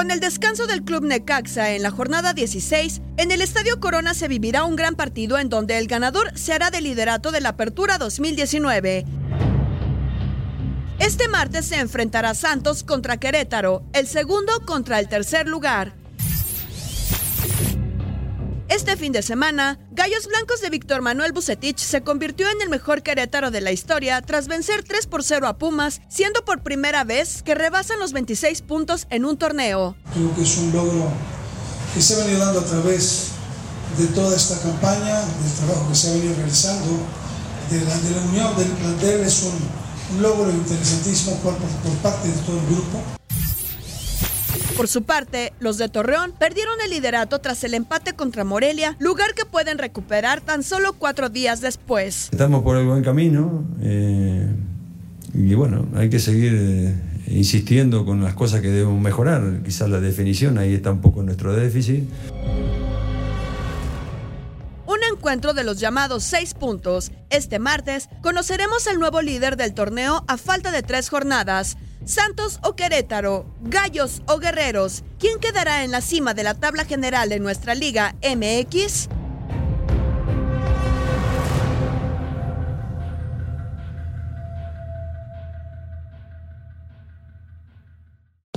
Con el descanso del Club Necaxa en la jornada 16, en el Estadio Corona se vivirá un gran partido en donde el ganador se hará del liderato de la Apertura 2019. Este martes se enfrentará Santos contra Querétaro, el segundo contra el tercer lugar. Este fin de semana, Gallos Blancos de Víctor Manuel Bucetich se convirtió en el mejor Querétaro de la historia tras vencer 3 por 0 a Pumas, siendo por primera vez que rebasan los 26 puntos en un torneo. Creo que es un logro que se ha venido dando a través de toda esta campaña, del trabajo que se ha venido realizando, de la, de la unión del plantel, es un, logro interesantísimo por parte de todo el grupo. Por su parte, los de Torreón perdieron el liderato tras el empate contra Morelia, lugar que pueden recuperar tan solo cuatro días después. Estamos por el buen camino eh, y bueno, hay que seguir eh, insistiendo con las cosas que debemos mejorar. Quizás la definición ahí está un poco nuestro déficit. Un encuentro de los llamados seis puntos. Este martes conoceremos el nuevo líder del torneo a falta de tres jornadas. Santos o Querétaro, Gallos o Guerreros, ¿quién quedará en la cima de la tabla general de nuestra Liga MX?